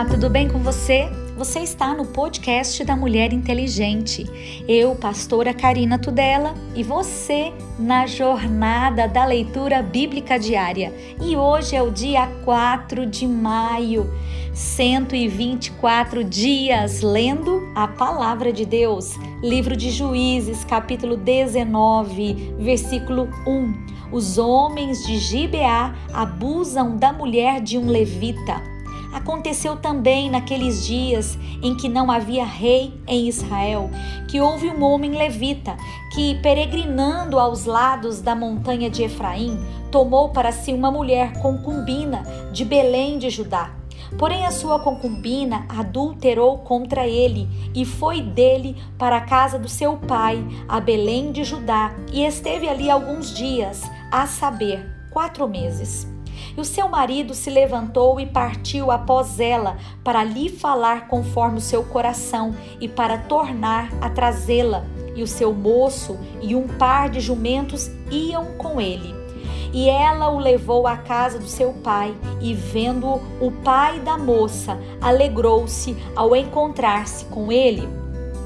Olá, tudo bem com você? Você está no podcast da Mulher Inteligente. Eu, pastora Karina Tudela, e você na jornada da leitura bíblica diária. E hoje é o dia 4 de maio, 124 dias lendo a palavra de Deus. Livro de Juízes, capítulo 19, versículo 1. Os homens de Gibeá abusam da mulher de um levita. Aconteceu também naqueles dias em que não havia rei em Israel, que houve um homem levita que, peregrinando aos lados da montanha de Efraim, tomou para si uma mulher concubina de Belém de Judá. Porém, a sua concubina adulterou contra ele e foi dele para a casa do seu pai, a Belém de Judá, e esteve ali alguns dias, a saber, quatro meses. E o seu marido se levantou e partiu após ela para lhe falar conforme o seu coração e para tornar a trazê-la. E o seu moço e um par de jumentos iam com ele. E ela o levou à casa do seu pai, e vendo o pai da moça, alegrou-se ao encontrar-se com ele.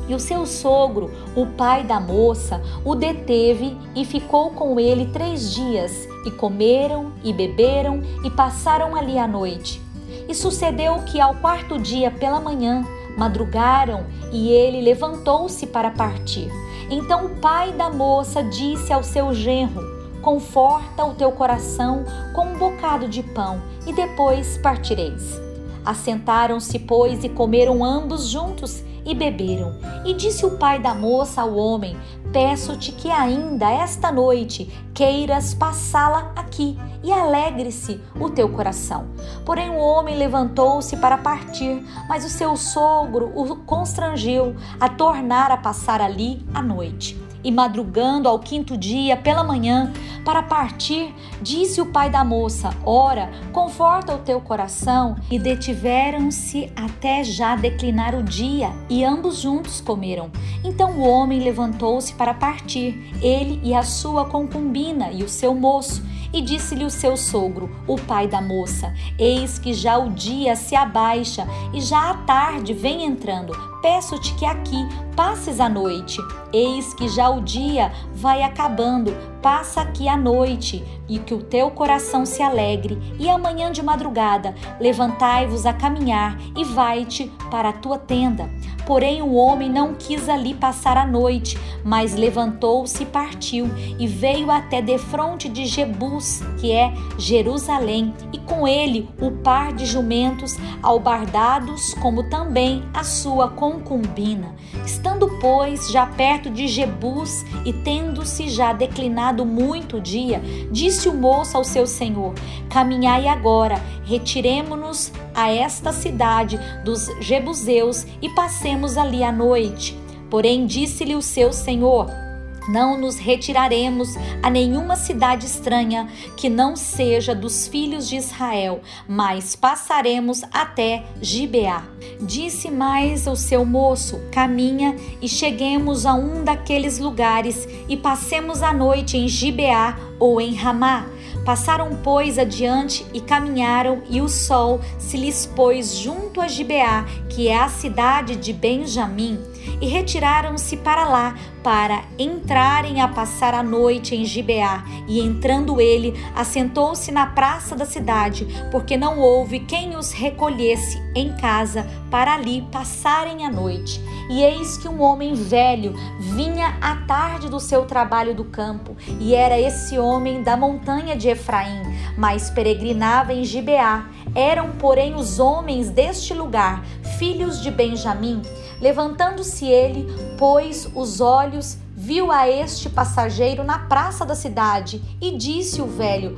E o seu sogro, o pai da moça, o deteve e ficou com ele três dias, e comeram e beberam e passaram ali a noite. E sucedeu que ao quarto dia pela manhã madrugaram e ele levantou-se para partir. Então o pai da moça disse ao seu genro: Conforta o teu coração com um bocado de pão e depois partireis. Assentaram-se, pois, e comeram ambos juntos e beberam. E disse o pai da moça ao homem: Peço-te que ainda esta noite queiras passá-la aqui e alegre-se o teu coração. Porém, o homem levantou-se para partir, mas o seu sogro o constrangiu a tornar a passar ali a noite. E madrugando ao quinto dia pela manhã, para partir, disse o pai da moça: Ora, conforta o teu coração. E detiveram-se até já declinar o dia, e ambos juntos comeram. Então o homem levantou-se para partir, ele e a sua concubina e o seu moço. E disse-lhe o seu sogro, o pai da moça: Eis que já o dia se abaixa e já a tarde vem entrando. Peço-te que aqui passes a noite. Eis que já o dia vai acabando, passa aqui a noite, e que o teu coração se alegre. E amanhã de madrugada, levantai-vos a caminhar e vai-te para a tua tenda. Porém, o homem não quis ali passar a noite, mas levantou-se e partiu, e veio até defronte de Jebus, que é Jerusalém, e com ele o par de jumentos albardados, como também a sua concubina. Estando, pois, já perto de Jebus, e tendo-se já declinado muito o dia, disse o moço ao seu senhor: Caminhai agora, retiremo-nos a esta cidade dos Jebuseus e passemos ali a noite. Porém, disse-lhe o seu senhor: não nos retiraremos a nenhuma cidade estranha que não seja dos filhos de Israel, mas passaremos até Gibeá. Disse mais o seu moço: Caminha e cheguemos a um daqueles lugares e passemos a noite em Gibeá ou em Ramá. Passaram, pois, adiante e caminharam, e o sol se lhes pôs junto a Gibeá, que é a cidade de Benjamim e retiraram-se para lá para entrarem a passar a noite em Gibeá. E entrando ele, assentou-se na praça da cidade, porque não houve quem os recolhesse em casa para ali passarem a noite. E eis que um homem velho vinha à tarde do seu trabalho do campo, e era esse homem da montanha de Efraim, mas peregrinava em Gibeá. Eram, porém, os homens deste lugar, filhos de Benjamim. Levantando-se ele, pôs os olhos, viu a este passageiro na praça da cidade e disse o velho: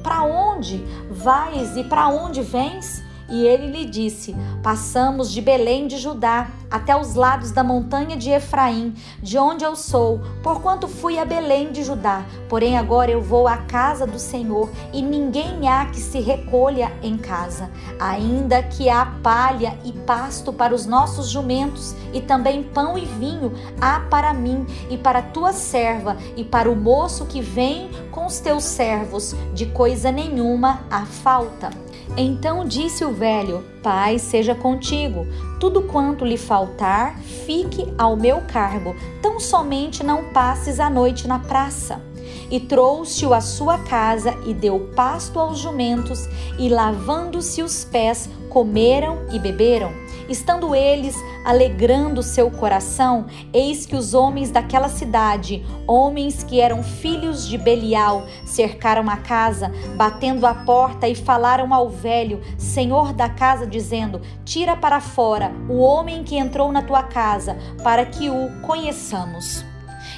Para onde vais e para onde vens? E ele lhe disse: Passamos de Belém de Judá até os lados da montanha de Efraim, de onde eu sou, porquanto fui a Belém de Judá. Porém, agora eu vou à casa do Senhor, e ninguém há que se recolha em casa. Ainda que há palha e pasto para os nossos jumentos, e também pão e vinho há para mim e para tua serva, e para o moço que vem com os teus servos, de coisa nenhuma há falta. Então disse o velho: Pai, seja contigo. Tudo quanto lhe faltar, fique ao meu cargo. Tão somente não passes a noite na praça. E trouxe-o à sua casa e deu pasto aos jumentos, e lavando-se os pés, comeram e beberam. Estando eles alegrando seu coração, eis que os homens daquela cidade, homens que eram filhos de Belial, cercaram a casa, batendo a porta e falaram ao velho, senhor da casa, dizendo: Tira para fora o homem que entrou na tua casa, para que o conheçamos.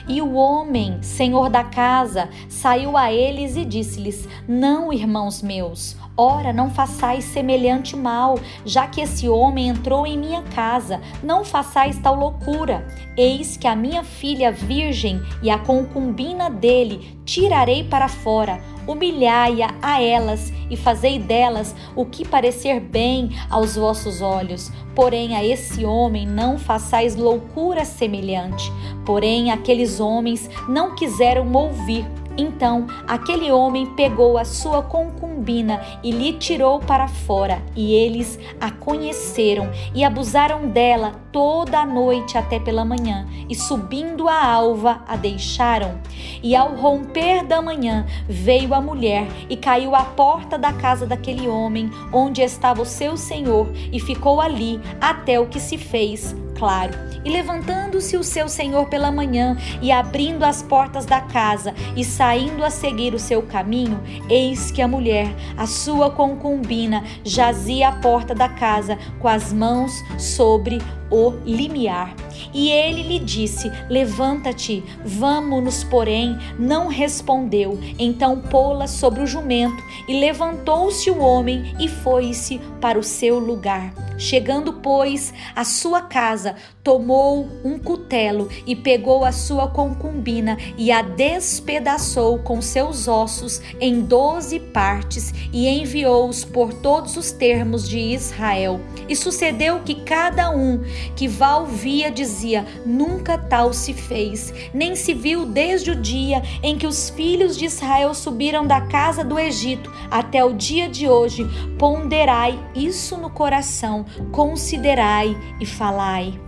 E o homem, senhor da casa, saiu a eles e disse-lhes: Não, irmãos meus, Ora, não façais semelhante mal, já que esse homem entrou em minha casa. Não façais tal loucura. Eis que a minha filha virgem e a concubina dele tirarei para fora. Humilhai-a a elas e fazei delas o que parecer bem aos vossos olhos. Porém, a esse homem não façais loucura semelhante. Porém, aqueles homens não quiseram ouvir então aquele homem pegou a sua concubina e lhe tirou para fora, e eles a conheceram e abusaram dela toda a noite até pela manhã, e subindo a alva a deixaram. E ao romper da manhã veio a mulher e caiu à porta da casa daquele homem, onde estava o seu senhor, e ficou ali até o que se fez claro. E levantando-se o seu senhor pela manhã e abrindo as portas da casa e saindo a seguir o seu caminho, eis que a mulher, a sua concubina, jazia à porta da casa com as mãos sobre o limiar. E ele lhe disse: Levanta-te, vamos-nos, porém, não respondeu. Então pô-la sobre o jumento, e levantou-se o homem e foi-se para o seu lugar. Chegando, pois, à sua casa, tomou um cutelo e pegou a sua concubina e a despedaçou com seus ossos em doze partes e enviou-os por todos os termos de Israel. E sucedeu que cada um que Val via dizia: Nunca tal se fez, nem se viu desde o dia em que os filhos de Israel subiram da casa do Egito até o dia de hoje. Ponderai isso no coração, considerai e falai.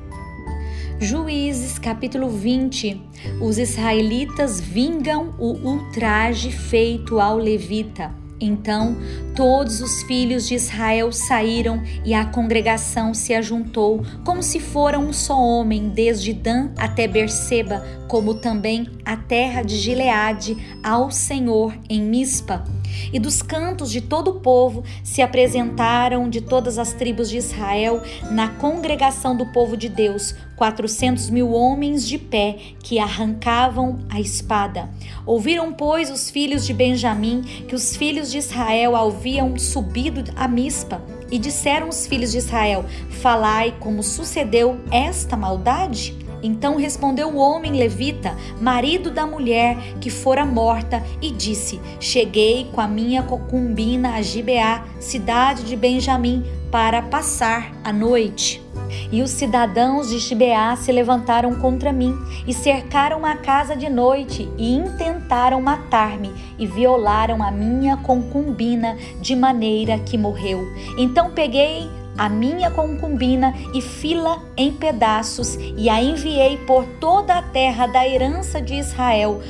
Juízes capítulo 20. Os israelitas vingam o ultraje feito ao levita. Então todos os filhos de Israel saíram e a congregação se ajuntou, como se fora um só homem, desde Dan até Berseba, como também a terra de Gileade, ao Senhor em Mispa. E dos cantos de todo o povo se apresentaram de todas as tribos de Israel na congregação do povo de Deus, quatrocentos mil homens de pé que arrancavam a espada. Ouviram, pois, os filhos de Benjamim que os filhos de Israel haviam subido a Mispa. E disseram os filhos de Israel: Falai como sucedeu esta maldade? Então respondeu o homem levita, marido da mulher que fora morta, e disse: Cheguei com a minha concubina a Gibeá, cidade de Benjamim, para passar a noite. E os cidadãos de Gibeá se levantaram contra mim e cercaram a casa de noite e intentaram matar-me e violaram a minha concubina de maneira que morreu. Então peguei a minha concubina e fila em pedaços e a enviei por toda a terra da herança de Israel,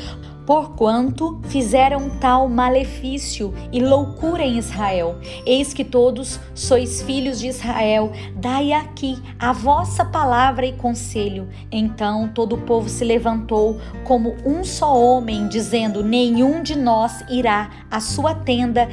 porquanto fizeram tal malefício e loucura em Israel. Eis que todos sois filhos de Israel, dai aqui a vossa palavra e conselho. Então todo o povo se levantou como um só homem, dizendo: Nenhum de nós irá à sua tenda,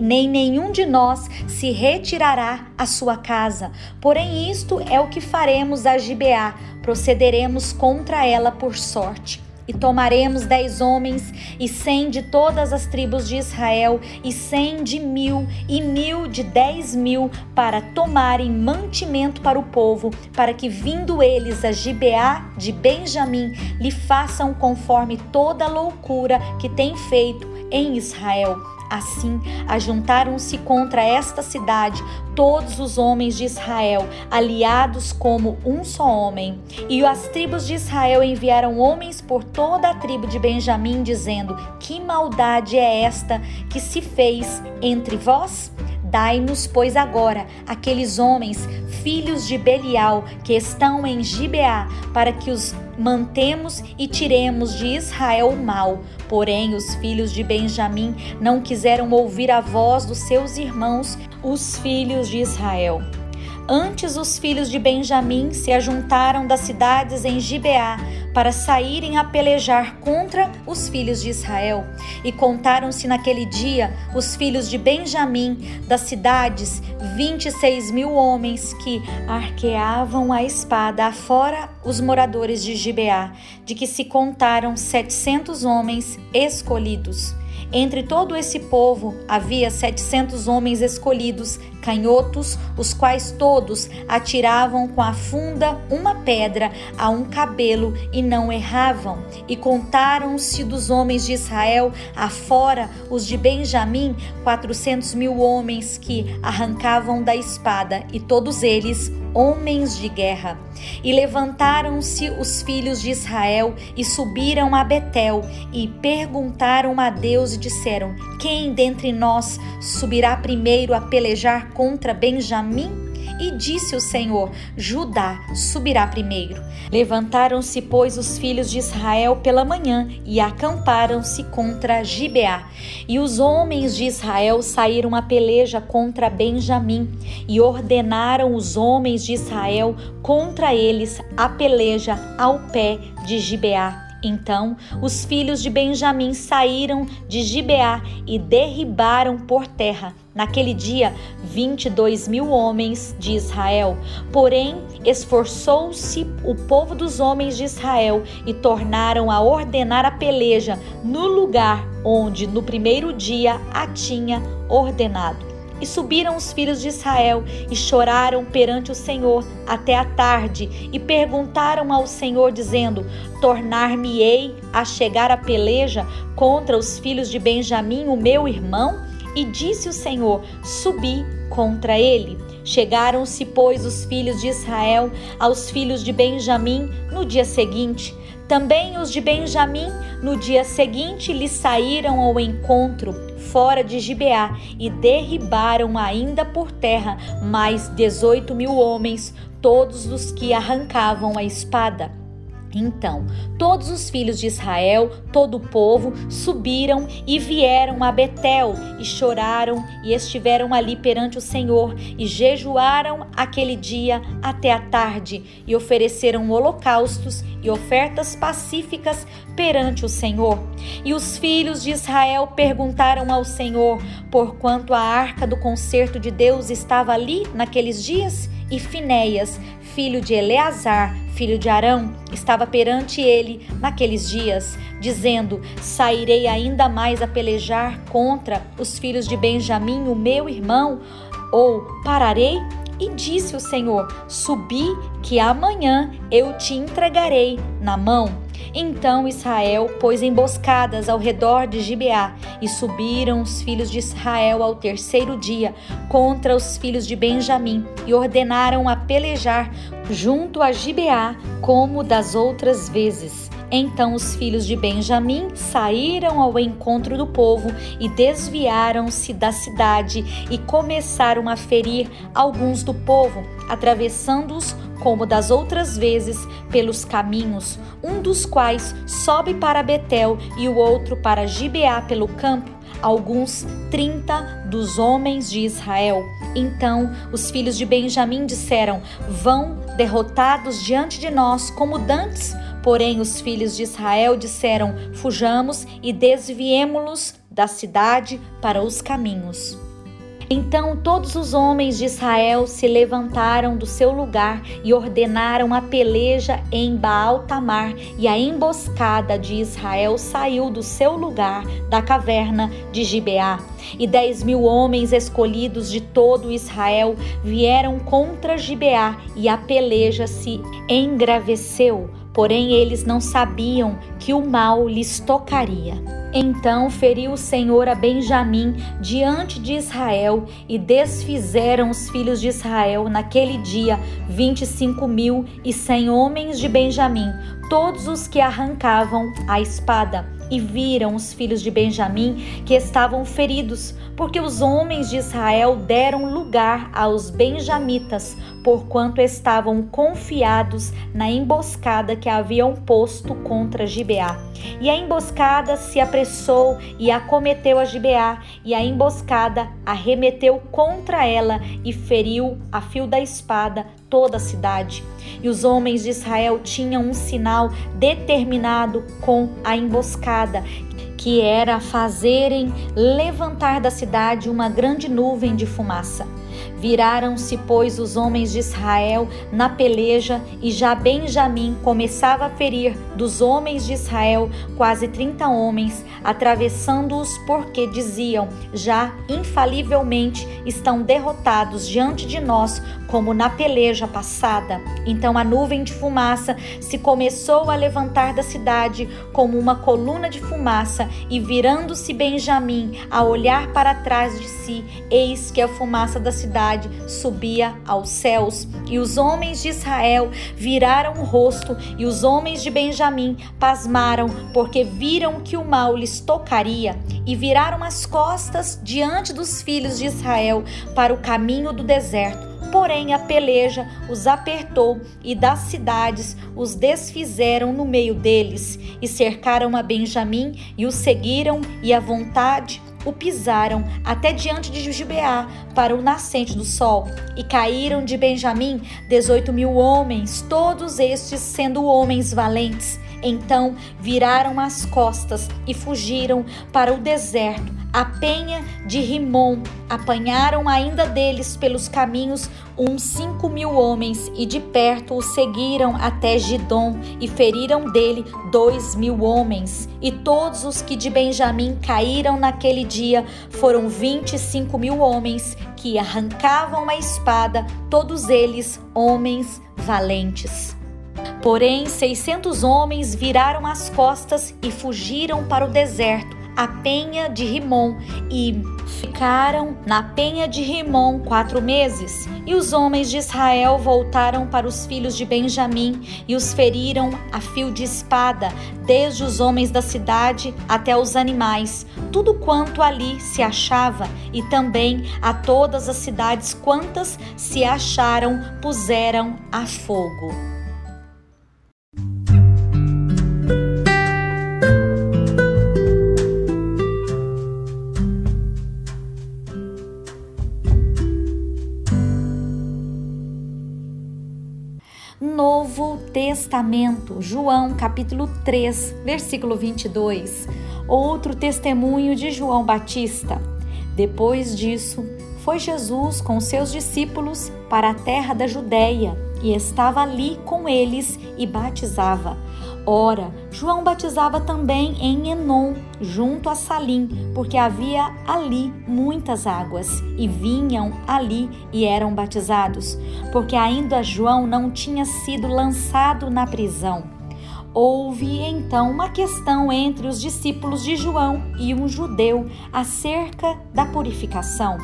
nem nenhum de nós se retirará à sua casa. Porém, isto é o que faremos a Gibeá, procederemos contra ela por sorte e tomaremos dez homens e cem de todas as tribos de Israel e cem de mil e mil de dez mil para tomarem mantimento para o povo, para que vindo eles a Gibeá de Benjamim lhe façam conforme toda a loucura que tem feito em Israel Assim, ajuntaram-se contra esta cidade todos os homens de Israel, aliados como um só homem. E as tribos de Israel enviaram homens por toda a tribo de Benjamim, dizendo: Que maldade é esta que se fez entre vós? Dai-nos, pois, agora aqueles homens, filhos de Belial, que estão em Gibeá, para que os mantemos e tiremos de Israel o mal. Porém, os filhos de Benjamim não quiseram ouvir a voz dos seus irmãos, os filhos de Israel. Antes os filhos de Benjamim se ajuntaram das cidades em Gibeá para saírem a pelejar contra os filhos de Israel. E contaram-se naquele dia os filhos de Benjamim das cidades, vinte e seis mil homens que arqueavam a espada, afora os moradores de Gibeá, de que se contaram setecentos homens escolhidos. Entre todo esse povo havia setecentos homens escolhidos, canhotos, os quais todos atiravam com a funda uma pedra a um cabelo e não erravam. E contaram-se dos homens de Israel, afora os de Benjamim, quatrocentos mil homens que arrancavam da espada, e todos eles homens de guerra. E levantaram-se os filhos de Israel e subiram a Betel e perguntaram a Deus e disseram: Quem dentre nós subirá primeiro a pelejar contra Benjamim? E disse o Senhor: Judá subirá primeiro. Levantaram-se, pois, os filhos de Israel pela manhã e acamparam-se contra Gibeá. E os homens de Israel saíram a peleja contra Benjamim e ordenaram os homens de Israel contra eles a peleja ao pé de Gibeá. Então os filhos de Benjamim saíram de Gibeá e derribaram por terra naquele dia 22 mil homens de Israel. Porém, esforçou-se o povo dos homens de Israel e tornaram a ordenar a peleja no lugar onde no primeiro dia a tinha ordenado. E subiram os filhos de Israel e choraram perante o Senhor até a tarde e perguntaram ao Senhor, dizendo: Tornar-me-ei a chegar a peleja contra os filhos de Benjamim, o meu irmão? E disse o Senhor: Subi contra ele. Chegaram-se, pois, os filhos de Israel aos filhos de Benjamim no dia seguinte. Também os de Benjamim, no dia seguinte, lhe saíram ao encontro fora de Gibeá e derribaram ainda por terra mais dezoito mil homens, todos os que arrancavam a espada. Então, todos os filhos de Israel, todo o povo, subiram e vieram a Betel e choraram e estiveram ali perante o Senhor e jejuaram aquele dia até a tarde e ofereceram holocaustos e ofertas pacíficas perante o Senhor. E os filhos de Israel perguntaram ao Senhor, porquanto a arca do concerto de Deus estava ali naqueles dias? E Finéias, filho de Eleazar, filho de Arão, estava perante ele naqueles dias, dizendo: Sairei ainda mais a pelejar contra os filhos de Benjamim, o meu irmão, ou pararei? E disse o Senhor: Subi, que amanhã eu te entregarei na mão. Então Israel pôs emboscadas ao redor de Gibeá, e subiram os filhos de Israel ao terceiro dia contra os filhos de Benjamim, e ordenaram a pelejar junto a Gibeá, como das outras vezes. Então os filhos de Benjamim saíram ao encontro do povo e desviaram-se da cidade e começaram a ferir alguns do povo, atravessando-os como das outras vezes, pelos caminhos, um dos quais sobe para Betel e o outro para Gibeá pelo campo, alguns trinta dos homens de Israel. Então os filhos de Benjamim disseram: Vão derrotados diante de nós como dantes. Porém, os filhos de Israel disseram: Fujamos e desviemo-los da cidade para os caminhos. Então todos os homens de Israel se levantaram do seu lugar e ordenaram a peleja em Baal-Tamar, e a emboscada de Israel saiu do seu lugar da caverna de Gibeá. E dez mil homens escolhidos de todo Israel vieram contra Gibeá, e a peleja se engraveceu, porém eles não sabiam que o mal lhes tocaria. Então feriu o Senhor a Benjamim diante de Israel e desfizeram os filhos de Israel naquele dia vinte e cinco mil e cem homens de Benjamim, todos os que arrancavam a espada. e viram os filhos de Benjamim que estavam feridos, porque os homens de Israel deram lugar aos benjamitas, porquanto estavam confiados na emboscada que haviam posto contra Gibeá. E a emboscada se apressou e acometeu a Gibeá, e a emboscada arremeteu contra ela e feriu a fio da espada toda a cidade. E os homens de Israel tinham um sinal determinado com a emboscada, que era fazerem levantar da cidade uma grande nuvem de fumaça. Viraram-se, pois, os homens de Israel na peleja, e já Benjamim começava a ferir dos homens de Israel quase trinta homens, atravessando-os, porque diziam: já infalivelmente estão derrotados diante de nós, como na peleja passada. Então a nuvem de fumaça se começou a levantar da cidade como uma coluna de fumaça, e virando-se Benjamim a olhar para trás de si, eis que a fumaça da cidade subia aos céus. E os homens de Israel viraram o rosto, e os homens de Benjamim pasmaram, porque viram que o mal lhes tocaria, e viraram as costas diante dos filhos de Israel para o caminho do deserto Porém, a peleja os apertou e das cidades os desfizeram no meio deles, e cercaram a Benjamim e o seguiram, e à vontade o pisaram até diante de Gibeá para o nascente do sol. E caíram de Benjamim dezoito mil homens, todos estes sendo homens valentes. Então viraram as costas e fugiram para o deserto a penha de Rimon. Apanharam ainda deles pelos caminhos uns cinco mil homens e de perto o seguiram até Gidom e feriram dele dois mil homens. E todos os que de Benjamim caíram naquele dia foram vinte e cinco mil homens que arrancavam a espada, todos eles homens valentes. Porém, seiscentos homens viraram as costas e fugiram para o deserto a penha de Rimon e ficaram na penha de Rimon quatro meses. E os homens de Israel voltaram para os filhos de Benjamim e os feriram a fio de espada, desde os homens da cidade até os animais, tudo quanto ali se achava, e também a todas as cidades quantas se acharam puseram a fogo. Testamento, João capítulo 3, versículo 22. Outro testemunho de João Batista. Depois disso, foi Jesus com seus discípulos para a terra da Judéia e estava ali com eles e batizava. Ora, João batizava também em Enon, junto a Salim, porque havia ali muitas águas, e vinham ali e eram batizados, porque ainda João não tinha sido lançado na prisão. Houve então uma questão entre os discípulos de João e um judeu acerca da purificação.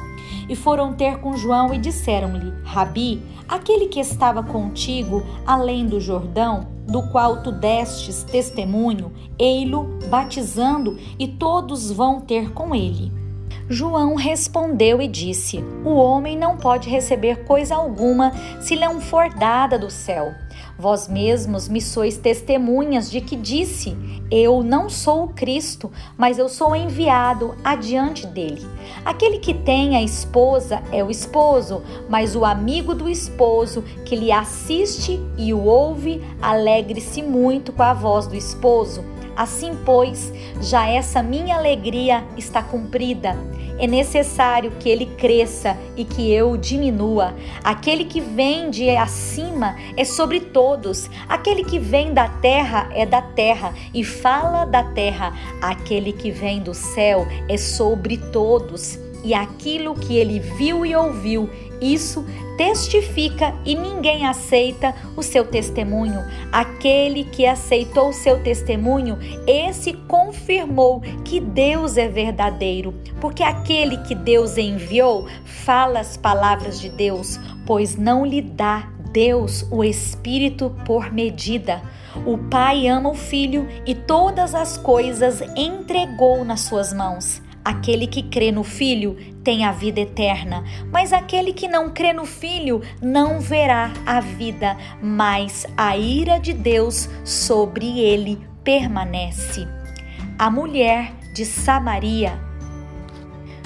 E foram ter com João e disseram-lhe: Rabi, aquele que estava contigo além do Jordão, do qual tu destes testemunho, ei-lo batizando, e todos vão ter com ele. João respondeu e disse: O homem não pode receber coisa alguma se não for dada do céu. Vós mesmos me sois testemunhas de que disse: Eu não sou o Cristo, mas eu sou enviado adiante dele. Aquele que tem a esposa é o esposo, mas o amigo do esposo que lhe assiste e o ouve, alegre-se muito com a voz do esposo. Assim, pois, já essa minha alegria está cumprida. É necessário que ele cresça e que eu diminua. Aquele que vem de acima é sobre todos. Aquele que vem da terra é da terra e fala da terra. Aquele que vem do céu é sobre todos. E aquilo que ele viu e ouviu, isso testifica e ninguém aceita o seu testemunho. Aquele que aceitou o seu testemunho, esse confirmou que Deus é verdadeiro, porque aquele que Deus enviou fala as palavras de Deus, pois não lhe dá Deus, o Espírito, por medida. O Pai ama o Filho e todas as coisas entregou nas suas mãos. Aquele que crê no Filho tem a vida eterna, mas aquele que não crê no Filho não verá a vida, mas a ira de Deus sobre ele permanece. A mulher de Samaria.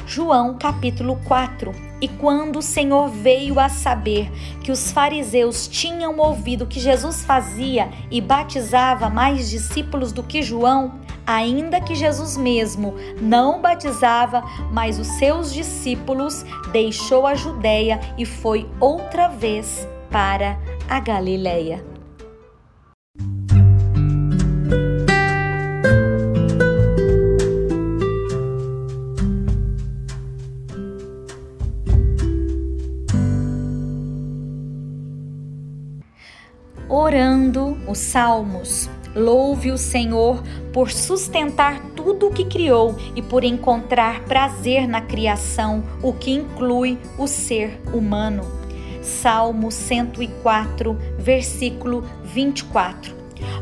João capítulo 4 e quando o Senhor veio a saber que os fariseus tinham ouvido que Jesus fazia e batizava mais discípulos do que João, ainda que Jesus mesmo não batizava, mas os seus discípulos, deixou a Judéia e foi outra vez para a Galileia. orando os salmos. Louve o Senhor por sustentar tudo o que criou e por encontrar prazer na criação, o que inclui o ser humano. Salmo 104, versículo 24.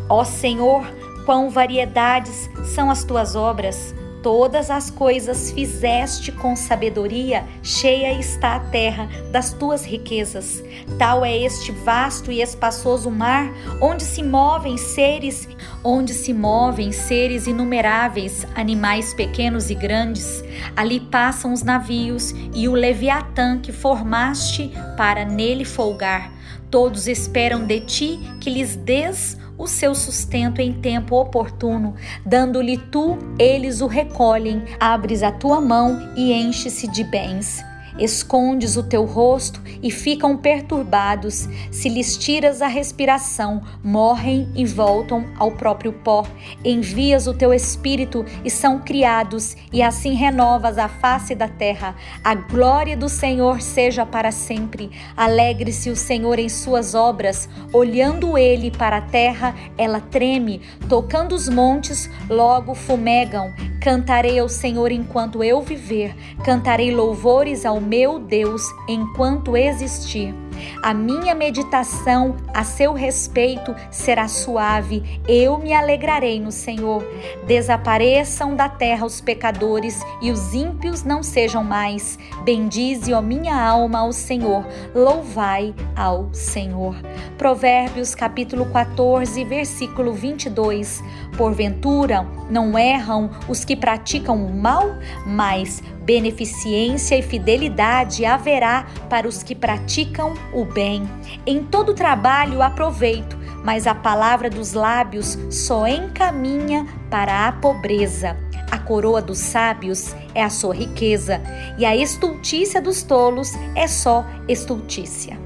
Ó Senhor, quão variedades são as tuas obras! Todas as coisas fizeste com sabedoria, cheia está a terra das tuas riquezas. Tal é este vasto e espaçoso mar, onde se movem seres, onde se movem seres inumeráveis, animais pequenos e grandes. Ali passam os navios e o leviatã que formaste para nele folgar. Todos esperam de ti que lhes des o seu sustento em tempo oportuno, dando-lhe tu, eles o recolhem, abres a tua mão e enche-se de bens escondes o teu rosto e ficam perturbados. Se lhes tiras a respiração, morrem e voltam ao próprio pó. Envias o teu espírito e são criados, e assim renovas a face da terra. A glória do Senhor seja para sempre. Alegre-se o Senhor em suas obras. Olhando ele para a terra, ela treme. Tocando os montes, logo fumegam. Cantarei ao Senhor enquanto eu viver. Cantarei louvores ao meu Deus enquanto existir. A minha meditação a seu respeito será suave, eu me alegrarei no Senhor. Desapareçam da terra os pecadores e os ímpios não sejam mais. Bendize, ó minha alma, ao Senhor, louvai ao Senhor. Provérbios capítulo 14, versículo 22. Porventura, não erram os que praticam o mal, mas beneficência e fidelidade haverá para os que praticam o bem. Em todo trabalho aproveito, mas a palavra dos lábios só encaminha para a pobreza. A coroa dos sábios é a sua riqueza, e a estultícia dos tolos é só estultícia.